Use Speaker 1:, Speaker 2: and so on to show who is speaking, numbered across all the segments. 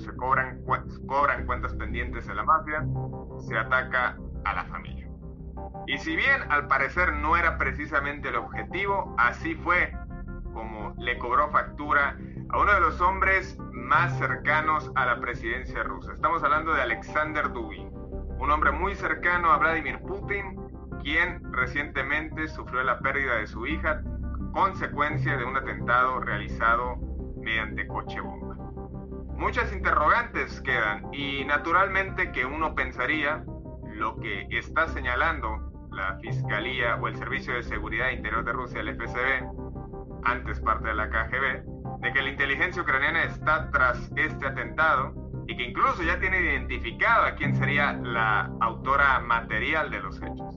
Speaker 1: Se cobran, cuentas pendientes en la mafia, se ataca a la familia. Y si bien al parecer no era precisamente el objetivo, así fue como le cobró factura a uno de los hombres más cercanos a la presidencia rusa. Estamos hablando de Alexander Dugin, un hombre muy cercano a Vladimir Putin, quien recientemente sufrió la pérdida de su hija, consecuencia de un atentado realizado mediante coche bomba. Muchas interrogantes quedan y naturalmente que uno pensaría lo que está señalando la Fiscalía o el Servicio de Seguridad Interior de Rusia, el FSB, antes parte de la KGB, de que la inteligencia ucraniana está tras este atentado y que incluso ya tiene identificado a quién sería la autora material de los hechos.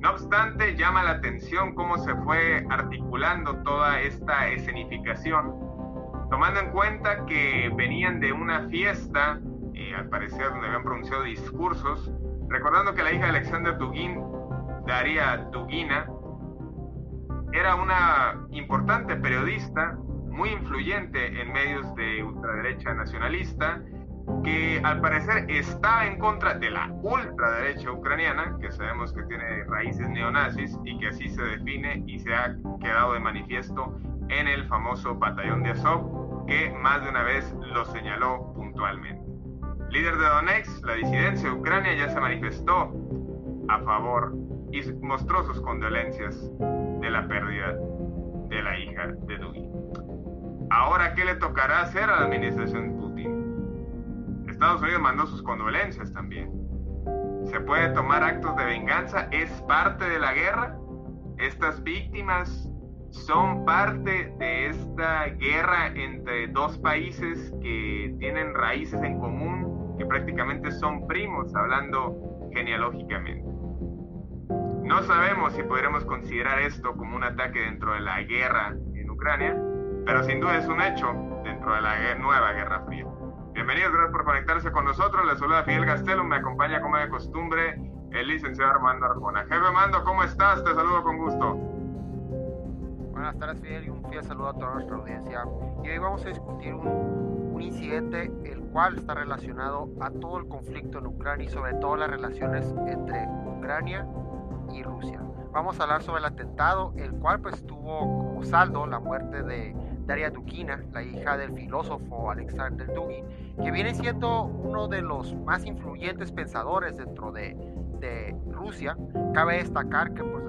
Speaker 1: No obstante, llama la atención cómo se fue articulando toda esta escenificación, tomando en cuenta que venían de una fiesta, eh, al parecer donde habían pronunciado discursos, recordando que la hija de Alexander Dugin, Daria Dugina, era una importante periodista muy influyente en medios de ultraderecha nacionalista, que al parecer está en contra de la ultraderecha ucraniana, que sabemos que tiene raíces neonazis y que así se define y se ha quedado de manifiesto en el famoso batallón de Azov, que más de una vez lo señaló puntualmente. Líder de Donetsk, la disidencia de Ucrania ya se manifestó a favor y mostró sus condolencias de la pérdida de la hija de Dugin. Ahora, ¿qué le tocará hacer a la administración Putin? Estados Unidos mandó sus condolencias también. ¿Se puede tomar actos de venganza? ¿Es parte de la guerra? ¿Estas víctimas son parte de esta guerra entre dos países que tienen raíces en común, que prácticamente son primos, hablando genealógicamente? No sabemos si podremos considerar esto como un ataque dentro de la guerra en Ucrania, pero sin duda es un hecho dentro de la nueva Guerra Fría. Bienvenidos, gracias por conectarse con nosotros. Les saluda Fidel Gastelum, me acompaña como de costumbre el licenciado Armando Arjona. Jefe Armando, ¿cómo estás? Te saludo con gusto.
Speaker 2: Buenas tardes, Fidel, y un fiel saludo a toda nuestra audiencia. Y hoy vamos a discutir un, un incidente el cual está relacionado a todo el conflicto en Ucrania y sobre todo las relaciones entre Ucrania y Rusia. Vamos a hablar sobre el atentado, el cual pues tuvo como saldo la muerte de Daria Dugina, la hija del filósofo Alexander Dugin, que viene siendo uno de los más influyentes pensadores dentro de, de Rusia. Cabe destacar que pues,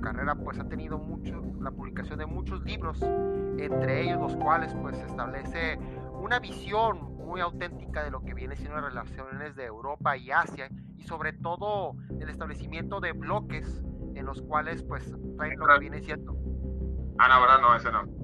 Speaker 2: su carrera pues, ha tenido mucho, la publicación de muchos libros, entre ellos los cuales pues, establece una visión muy auténtica de lo que viene siendo las relaciones de Europa y Asia y sobre todo el establecimiento de bloques en los cuales pues traen lo que viene siendo.
Speaker 1: Ah, no, verdad, no, ese no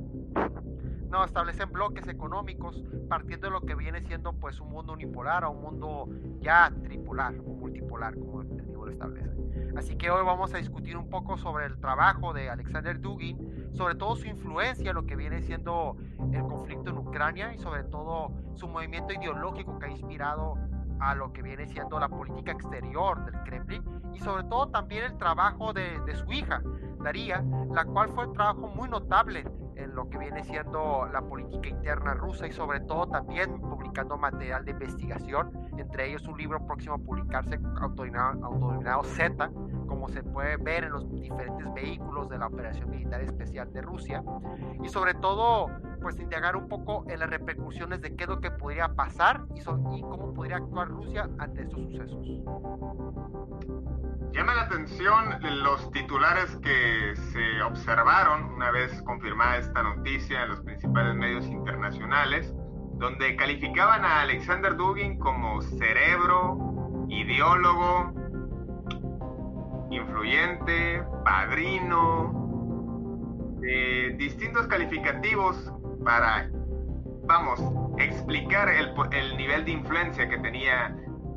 Speaker 2: no, establecen bloques económicos partiendo de lo que viene siendo pues un mundo unipolar a un mundo ya tripolar o multipolar, como el libro establece. Así que hoy vamos a discutir un poco sobre el trabajo de Alexander Dugin, sobre todo su influencia en lo que viene siendo el conflicto en Ucrania y sobre todo su movimiento ideológico que ha inspirado a lo que viene siendo la política exterior del Kremlin y sobre todo también el trabajo de, de su hija, Daría, la cual fue un trabajo muy notable en lo que viene siendo la política interna rusa y sobre todo también publicando material de investigación, entre ellos un libro próximo a publicarse autodenominado Z, como se puede ver en los diferentes vehículos de la operación militar especial de Rusia, y sobre todo pues indagar un poco en las repercusiones de qué es lo que podría pasar y, y cómo podría actuar Rusia ante estos sucesos.
Speaker 1: Llama la atención los titulares que se observaron una vez confirmada esta noticia en los principales medios internacionales, donde calificaban a Alexander Dugin como cerebro, ideólogo, influyente, padrino, distintos calificativos para, vamos, explicar el, el nivel de influencia que tenía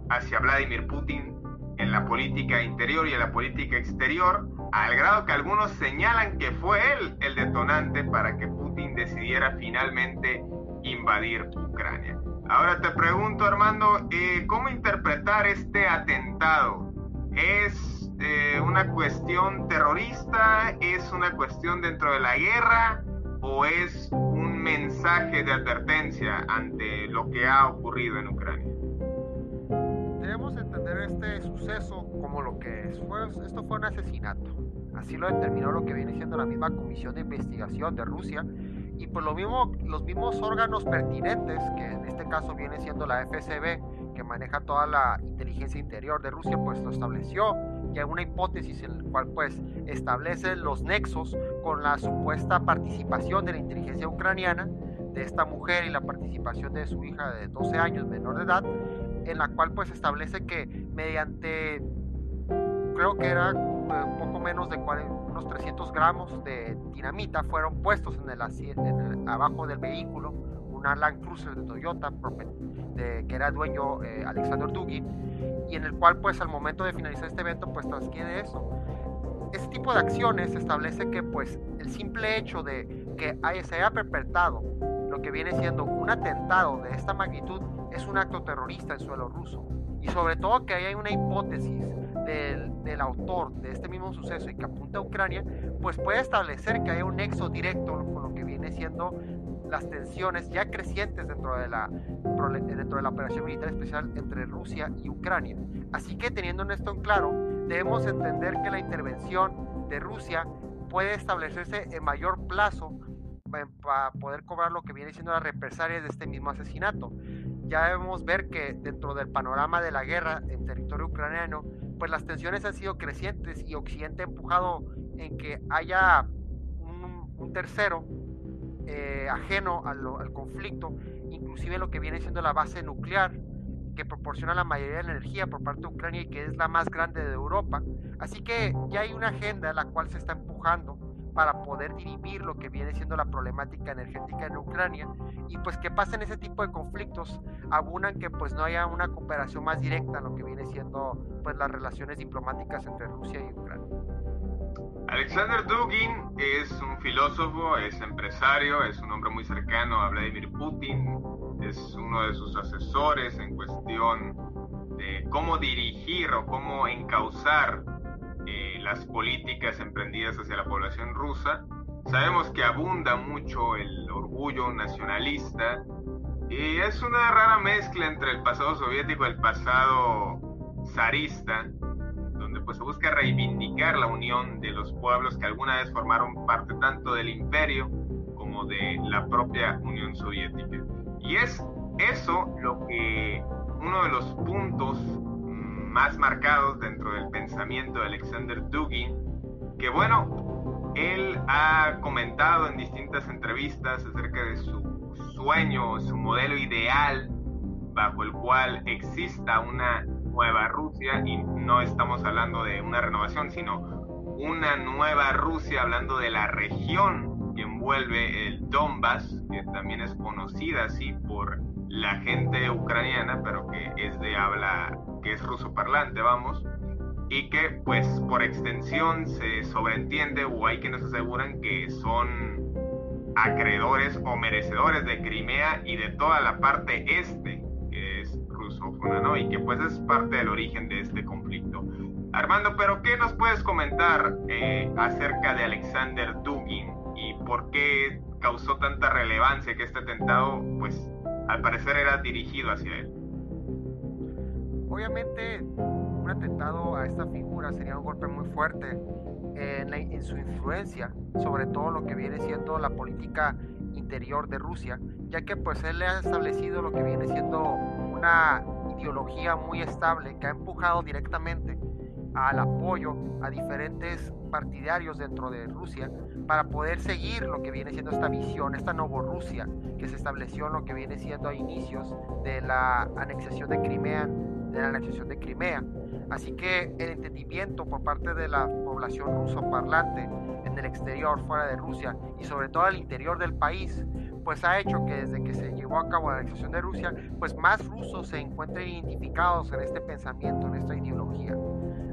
Speaker 1: hacia Vladimir Putin en la política interior y en la política exterior, al grado que algunos señalan que fue él el detonante para que Putin decidiera finalmente invadir Ucrania. Ahora te pregunto, Armando, eh, ¿cómo interpretar este atentado? ¿Es eh, una cuestión terrorista? ¿Es una cuestión dentro de la guerra? ¿O es un mensaje de advertencia ante lo que ha ocurrido en Ucrania?
Speaker 2: Este suceso como lo que es. Fue, esto fue un asesinato. Así lo determinó lo que viene siendo la misma Comisión de Investigación de Rusia. Y pues lo mismo, los mismos órganos pertinentes, que en este caso viene siendo la FSB, que maneja toda la inteligencia interior de Rusia, pues lo estableció. Hay una hipótesis en la cual pues establece los nexos con la supuesta participación de la inteligencia ucraniana de esta mujer y la participación de su hija de 12 años menor de edad en la cual pues establece que mediante, creo que era eh, un poco menos de unos 300 gramos de dinamita fueron puestos en el, abajo del vehículo, una Land Cruiser de Toyota de, que era dueño eh, Alexander Dugin y en el cual pues al momento de finalizar este evento pues transquiere eso. Este tipo de acciones establece que pues el simple hecho de que se haya perpetrado lo que viene siendo un atentado de esta magnitud es un acto terrorista en suelo ruso. Y sobre todo que hay una hipótesis del, del, autor de este mismo suceso y que apunta a Ucrania, pues puede establecer que hay un nexo directo con lo que viene siendo las tensiones ya crecientes dentro de la, dentro de la operación militar especial entre Rusia y Ucrania. Así que teniendo esto en claro, debemos entender que la intervención de Rusia puede establecerse en mayor plazo para poder cobrar lo que viene siendo las represalias de este mismo asesinato ya debemos ver que dentro del panorama de la guerra en territorio ucraniano, pues las tensiones han sido crecientes y Occidente ha empujado en que haya un, tercero eh, ajeno al, conflicto, inclusive lo que viene siendo la base nuclear que proporciona la mayoría de la energía por parte de Ucrania y que es la más grande de Europa. Así que ya hay una agenda la cual se está empujando para poder dirimir lo que viene siendo la problemática energética en Ucrania y pues que pasen ese tipo de conflictos abunan que pues no haya una cooperación más directa en lo que viene siendo pues las relaciones diplomáticas entre Rusia y Ucrania.
Speaker 1: Alexander Dugin es un filósofo, es empresario, es un hombre muy cercano a Vladimir Putin, es uno de sus asesores en cuestión de cómo dirigir o cómo encauzar las políticas emprendidas hacia la población rusa. Sabemos que abunda mucho el orgullo nacionalista y es una rara mezcla entre el pasado soviético y el pasado zarista, donde pues se busca reivindicar la unión de los pueblos que alguna vez formaron parte tanto del imperio como de la propia Unión Soviética. Y es eso lo que uno de los puntos más marcados dentro del pensamiento de Alexander Dugin, que bueno, él ha comentado en distintas entrevistas acerca de su sueño, su modelo ideal bajo el cual exista una nueva Rusia, y no estamos hablando de una renovación, sino una nueva Rusia, hablando de la región que envuelve el Donbass, que también es conocida así por la gente ucraniana, pero que es de habla que es ruso parlante, vamos, y que pues por extensión se sobreentiende o hay quienes aseguran que son acreedores o merecedores de Crimea y de toda la parte este, que es ruso, anglófona, ¿no? Y que pues es parte del origen de este conflicto. Armando, pero ¿qué nos puedes comentar eh, acerca de Alexander Dugin y por qué causó tanta relevancia que este atentado, pues al parecer era dirigido hacia él?
Speaker 2: Obviamente, un atentado a esta figura sería un golpe muy fuerte en, su influencia sobre todo lo que viene siendo la política interior de Rusia, ya que pues él le ha establecido lo que viene siendo una ideología muy estable que ha empujado directamente al apoyo a diferentes partidarios dentro de Rusia para poder seguir lo que viene siendo esta visión, esta Rusia que se estableció en lo que viene siendo a inicios de la anexación de Crimea, de la anexación de Crimea. Así que el entendimiento por parte de la población ruso parlante en el exterior, fuera de Rusia y sobre todo al interior del país, pues ha hecho que desde que se llevó a cabo la anexación de Rusia, pues más rusos se encuentren identificados en este pensamiento, en esta ideología.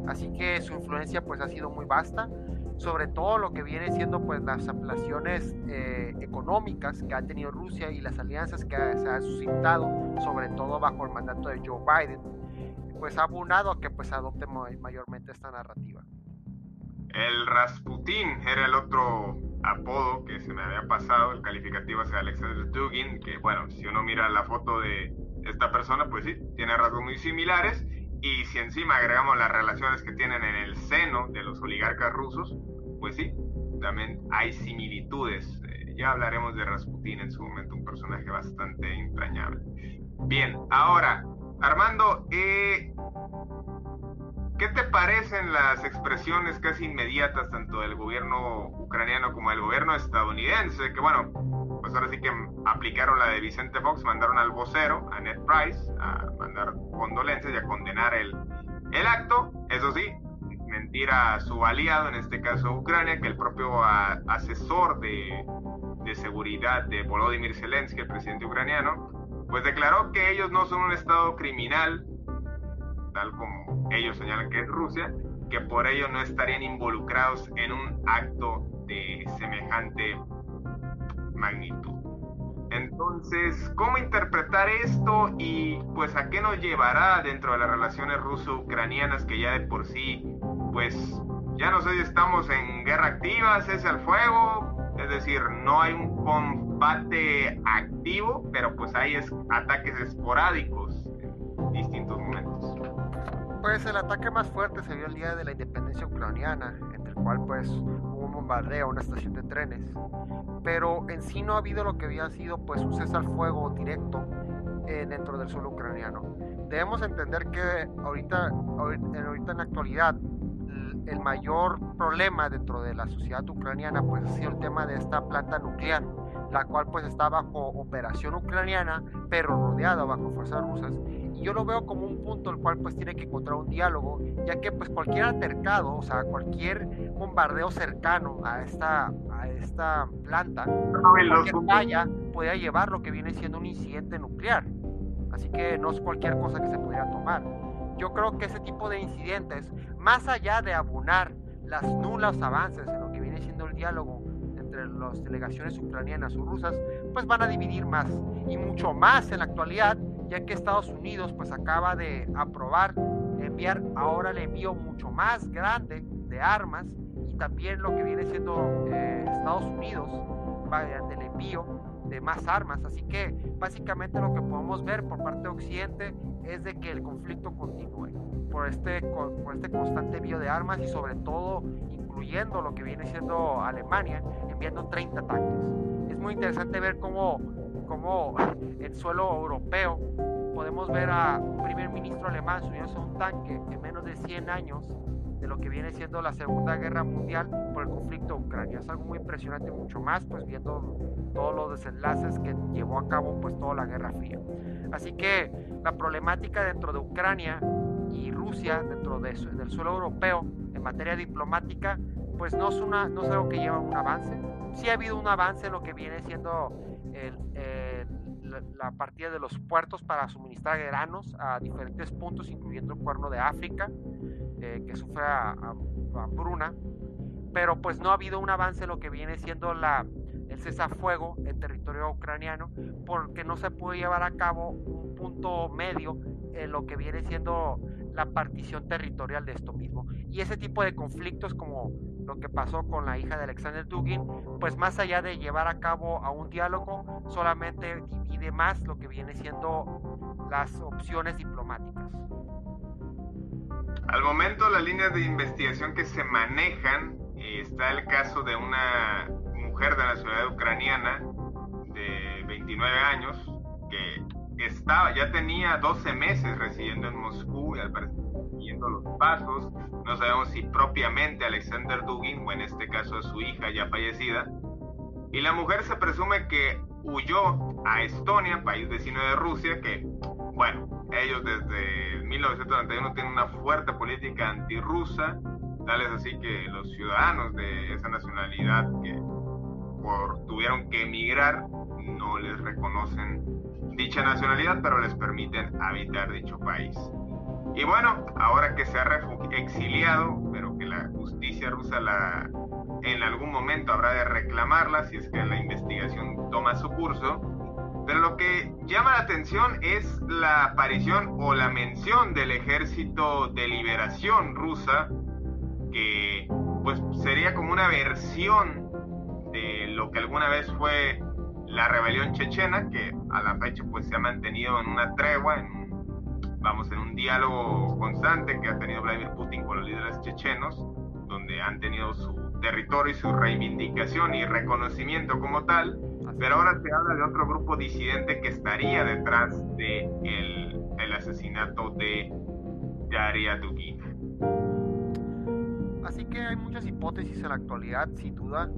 Speaker 2: Así que su influencia pues ha sido muy vasta, sobre todo lo que viene siendo pues las ampliaciones eh, económicas que ha tenido Rusia y las alianzas que se ha suscitado, sobre todo bajo el mandato de Joe Biden, pues ha abonado a que pues adopte mayormente esta narrativa.
Speaker 1: El Rasputin era el otro apodo que se me había pasado, el calificativo hacia Alexander Dugin, que bueno, si uno mira la foto de esta persona, pues sí, tiene rasgos muy similares, y si encima agregamos las relaciones que tienen en el seno de los oligarcas rusos, pues sí, también hay similitudes. Eh, ya hablaremos de Rasputin en su momento, un personaje bastante entrañable. Bien, ahora, Armando, eh, ¿Qué te parecen las expresiones casi inmediatas tanto del gobierno ucraniano como del gobierno estadounidense? Que bueno, pues ahora sí que aplicaron la de Vicente Fox, mandaron al vocero, a Ned Price, a mandar condolencias y a condenar el, el acto. Eso sí, mentira a su aliado, en este caso Ucrania, que el propio asesor de, de seguridad de Volodymyr Zelensky, el presidente ucraniano, pues declaró que ellos no son un estado criminal, tal como ellos señalan que es Rusia, que por ello no estarían involucrados en un acto de semejante magnitud. Entonces, ¿cómo interpretar esto y pues a qué nos llevará dentro de las relaciones ruso-ucranianas que ya de por sí, pues ya no sé si estamos en guerra activa, cese al fuego, es decir, no hay un combate activo, pero pues hay ataques esporádicos en distintos momentos.
Speaker 2: Pues el ataque más fuerte se vio el día de la independencia ucraniana, entre el cual pues hubo un bombardeo a una estación de trenes. Pero en sí no ha habido lo que había sido pues un cese al fuego directo eh, dentro del suelo ucraniano. Debemos entender que ahorita, ahorita en la actualidad el mayor problema dentro de la sociedad ucraniana pues ha sido el tema de esta planta nuclear la cual pues está bajo operación ucraniana, pero rodeada bajo fuerzas rusas. Y yo lo veo como un punto el cual pues tiene que encontrar un diálogo, ya que pues cualquier altercado, o sea, cualquier bombardeo cercano a esta, a esta planta, cualquier podría llevar lo que viene siendo un incidente nuclear. Así que no es cualquier cosa que se pudiera tomar. Yo creo que ese tipo de incidentes, más allá de abonar las nulas avances en lo que viene siendo el diálogo las delegaciones ucranianas o rusas, pues van a dividir más y mucho más en la actualidad, ya que Estados Unidos pues acaba de aprobar enviar ahora el envío mucho más grande de armas y también lo que viene siendo eh, Estados Unidos va el envío de más armas. Así que básicamente lo que podemos ver por parte de Occidente es de que el conflicto continúe por este, por este constante envío de armas y sobre todo incluyendo lo que viene siendo Alemania, enviando 30 tanques. Es muy interesante ver cómo, cómo en suelo europeo podemos ver a un primer ministro alemán subiéndose a un tanque en menos de 100 años de lo que viene siendo la Segunda Guerra Mundial por el conflicto de. Es algo muy impresionante, mucho más, pues viendo todos los desenlaces que llevó a cabo pues toda la Guerra Fría. Así que la problemática dentro de Ucrania y Rusia, dentro de, del suelo europeo, en materia diplomática, pues no es, una, no es algo que lleva un avance. Sí ha habido un avance en lo que viene siendo la, partida de los puertos para suministrar granos a diferentes puntos, incluyendo el cuerno de África, que sufre a, hambruna. Pero pues no ha habido un avance en lo que viene siendo la, el cessar-fuego en territorio ucraniano porque no se puede llevar a cabo un punto medio en lo que viene siendo la partición territorial de esto mismo. Y ese tipo de conflictos como lo que pasó con la hija de Alexander Dugin, pues más allá de llevar a cabo a un diálogo, solamente divide más lo que viene siendo las opciones diplomáticas.
Speaker 1: Al momento las líneas de investigación que se manejan, eh, está el caso de una mujer de la ciudad ucraniana de 29 años que estaba, ya tenía 12 meses residiendo en Moscú y al parecer siguiendo los pasos. No sabemos si propiamente Alexander Dugin o en este caso su hija ya fallecida. Y la mujer se presume que huyó a Estonia, país vecino de Rusia, que, bueno, ellos desde 1991 tienen una fuerte política antirrusa, tal es así que los ciudadanos de esa nacionalidad que por, tuvieron que emigrar no les reconocen dicha nacionalidad, pero les permiten habitar dicho país. Y bueno, ahora que se ha exiliado, pero que la justicia rusa la, en algún momento habrá de reclamarla si es que la investigación toma su curso, pero lo que llama la atención es la aparición o la mención del ejército de liberación rusa, que pues sería como una versión de lo que alguna vez fue la rebelión chechena, que a la fecha pues se ha mantenido en una tregua, en vamos, en un diálogo constante que ha tenido Vladimir Putin con los líderes chechenos, donde han tenido su territorio y su reivindicación y reconocimiento como tal, pero ahora se habla de otro grupo disidente que estaría detrás de el, el asesinato de Daria Dugin.
Speaker 2: Así que hay muchas hipótesis en la actualidad, sin duda.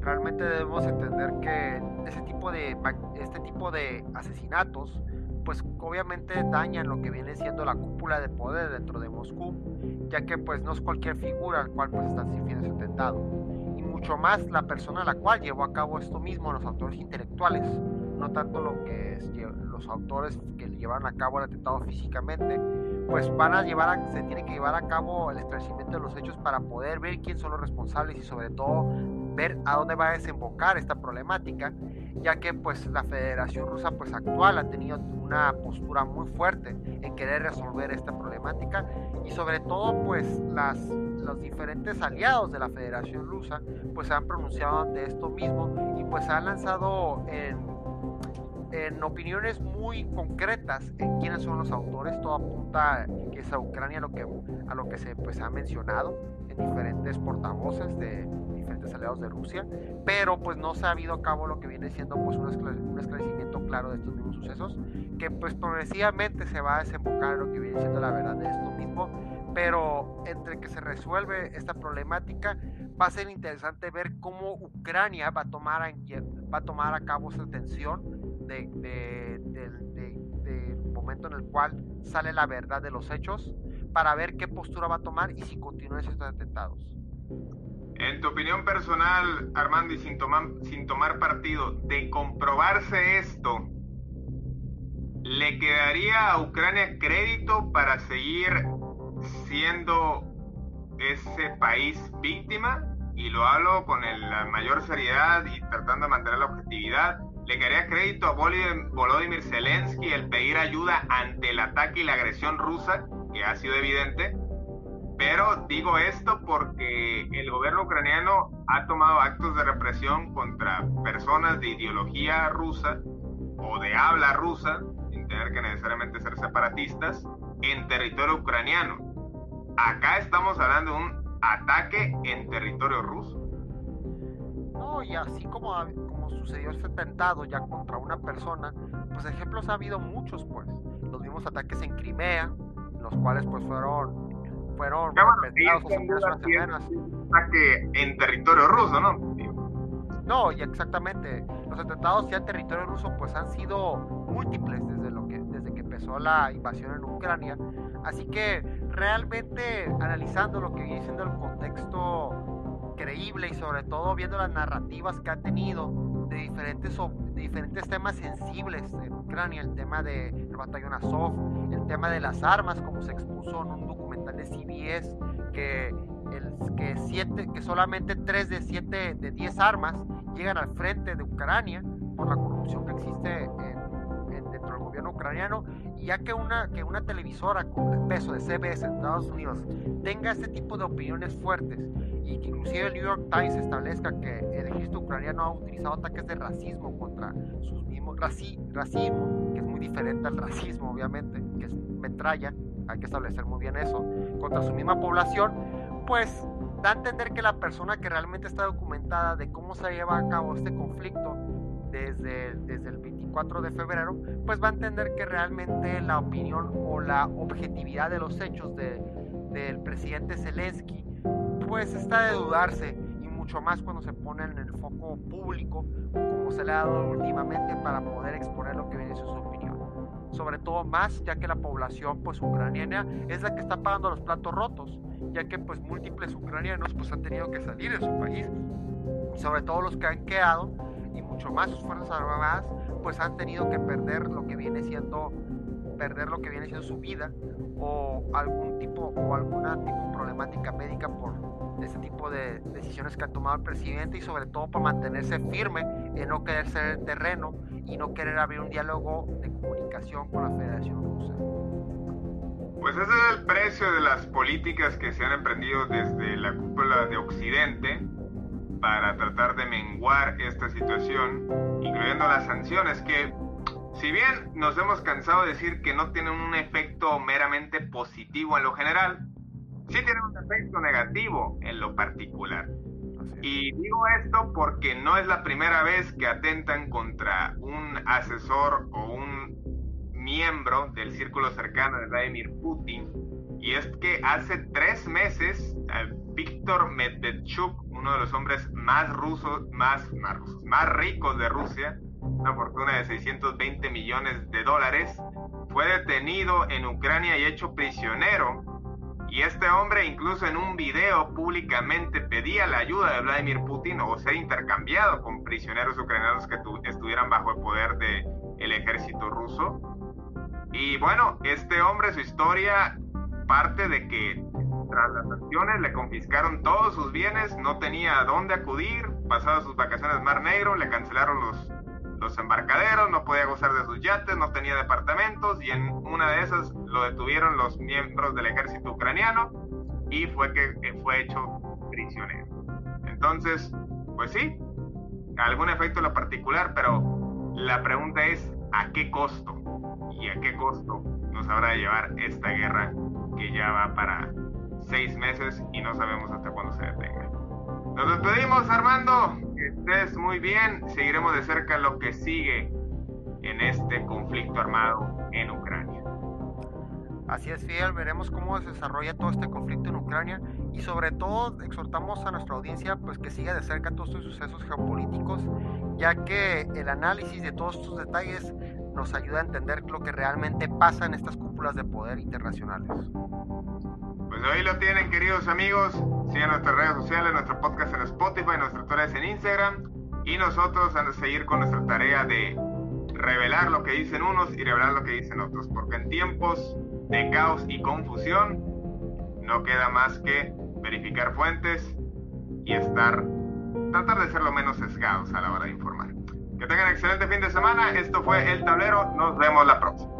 Speaker 2: Realmente debemos entender que ese tipo de, este tipo de asesinatos pues obviamente dañan lo que viene siendo la cúpula de poder dentro de Moscú, ya que pues no es cualquier figura al cual pues están sirviendo ese atentado, mucho más la persona a la cual llevó a cabo esto mismo, los autores intelectuales, no tanto lo que es, los autores que llevaron a cabo el atentado físicamente, pues van a llevar a, se tiene que llevar a cabo el esclarecimiento de los hechos para poder ver quién son los responsables y sobre todo ver a dónde va a desembocar esta problemática, ya que pues la Federación Rusa pues actual ha tenido una postura muy fuerte en querer resolver esta problemática y sobre todo pues las los diferentes aliados de la Federación Rusa pues han pronunciado de esto mismo y pues han lanzado en en opiniones muy concretas en quiénes son los autores. Todo apunta que es a Ucrania lo que, a lo que se pues, ha mencionado en diferentes portavoces de diferentes aliados de Rusia, pero pues no se ha habido a cabo lo que viene siendo pues un, esclarecimiento claro de estos mismos sucesos, que pues progresivamente se va a desembocar lo que viene siendo la verdad de esto mismo, pero entre que se resuelve esta problemática va a ser interesante ver cómo Ucrania va a tomar a, va a, tomar a cabo esa tensión de, del momento en el cual sale la verdad de los hechos para ver qué postura va a tomar y si continúan estos atentados.
Speaker 1: En tu opinión personal, Armando, y sin tomar, sin tomar partido, de comprobarse esto, ¿le quedaría a Ucrania crédito para seguir siendo ese país víctima? Y lo hablo con la mayor seriedad y tratando de mantener la objetividad le quedaría crédito a Volodymyr Zelensky el pedir ayuda ante el ataque y la agresión rusa, que ha sido evidente. Pero digo esto porque el gobierno ucraniano ha tomado actos de represión contra personas de ideología rusa o de habla rusa, sin tener que necesariamente ser separatistas, en territorio ucraniano. Acá estamos hablando de un ataque en territorio ruso.
Speaker 2: No, y así como sucedió ese atentado ya contra una persona, pues ejemplos ha habido muchos, pues. Los mismos ataques en Crimea, los cuales pues fueron fueron
Speaker 1: ataque en territorio ruso, ¿no?
Speaker 2: No, y exactamente. Los atentados ya en territorio ruso pues han sido múltiples desde lo que desde que empezó la invasión en Ucrania. Así que realmente analizando lo que viene siendo el contexto creíble y sobre todo viendo las narrativas que ha tenido de diferentes, de diferentes temas sensibles en Ucrania, el tema del de batallón Azov, el tema de las armas, como se expuso en un documental de CBS, que, el, que, siete, que solamente 3 de 7 de 10 armas llegan al frente de Ucrania por la corrupción que existe dentro del gobierno ucraniano. Y ya que una, que una televisora con el peso de CBS en Estados Unidos tenga este tipo de opiniones fuertes y que inclusive el New York Times establezca que el ejército ucraniano ha utilizado ataques de racismo contra sus mismos racismo, que es muy diferente al racismo obviamente, que es metralla, hay que establecer muy bien eso, contra su misma población, pues da a entender que la persona que realmente está documentada de cómo se lleva a cabo este conflicto desde, desde el 24 de febrero, pues va a entender que realmente la opinión o la objetividad de los hechos de, del presidente Zelensky, pues está de dudarse y mucho más cuando se pone en el foco público, como se le ha dado últimamente para poder exponer lo que viene su. Sobre todo más ya que la población pues ucraniana es la que está pagando los platos rotos ya que pues múltiples ucranianos pues han tenido que salir de su país, sobre todo los que han quedado y mucho más sus fuerzas armadas pues han tenido que perder lo que viene siendo perder lo que viene siendo su vida o algún tipo o alguna tipo problemática médica por ese tipo de decisiones que ha tomado el presidente y sobre todo por mantenerse firme en no querer ser el terreno y no querer abrir un diálogo de comunicación con la Federación Rusa.
Speaker 1: Pues ese es el precio de las políticas que se han emprendido desde la cúpula de Occidente para tratar de menguar esta situación, incluyendo las sanciones que, si bien nos hemos cansado de decir que no tienen un efecto meramente positivo en lo general, sí tienen un efecto negativo en lo particular. Y digo esto porque no es la primera vez que atentan contra un asesor o un miembro del círculo cercano de Vladimir Putin, y es que hace tres meses Víctor Medvedchuk, uno de los hombres más rusos, más, más, más ricos de Rusia, una fortuna de 620 millones de dólares, fue detenido en Ucrania y hecho prisionero. Y este hombre incluso en un video públicamente pedía la ayuda de Vladimir Putin o ser intercambiado con prisioneros ucranianos que estuvieran bajo el poder del el ejército ruso. Y bueno, este hombre, su historia parte de que tras las acciones le confiscaron todos sus bienes, no tenía a dónde acudir, pasaba sus vacaciones Mar Negro, le cancelaron los, los embarcaderos, no podía gozar de sus yates, no tenía departamentos y en una de esas lo detuvieron los miembros del ejército ucraniano y fue que fue hecho prisionero. Entonces, pues sí, algún efecto en lo particular, pero la pregunta es, ¿a qué costo? y a qué costo nos habrá de llevar esta guerra que ya va para seis meses y no sabemos hasta cuándo se detenga. Nos despedimos Armando, estés muy bien, seguiremos de cerca lo que sigue en este conflicto armado en Ucrania.
Speaker 2: Así es, Fidel, veremos cómo se desarrolla todo este conflicto en Ucrania y sobre todo exhortamos a nuestra audiencia pues que siga de cerca todos estos sucesos geopolíticos, ya que el análisis de todos estos detalles nos ayuda a entender lo que realmente pasa en estas cúpulas de poder internacionales.
Speaker 1: Pues ahí lo tienen, queridos amigos. Sigan nuestras redes sociales, nuestro podcast en Spotify, nuestras redes en Instagram. Y nosotros a seguir con nuestra tarea de revelar lo que dicen unos y revelar lo que dicen otros. Porque en tiempos de caos y confusión no queda más que verificar fuentes y estar, tratar de ser lo menos sesgados a la hora de informar. Que tengan excelente fin de semana. Esto fue El Tablero. Nos vemos la próxima.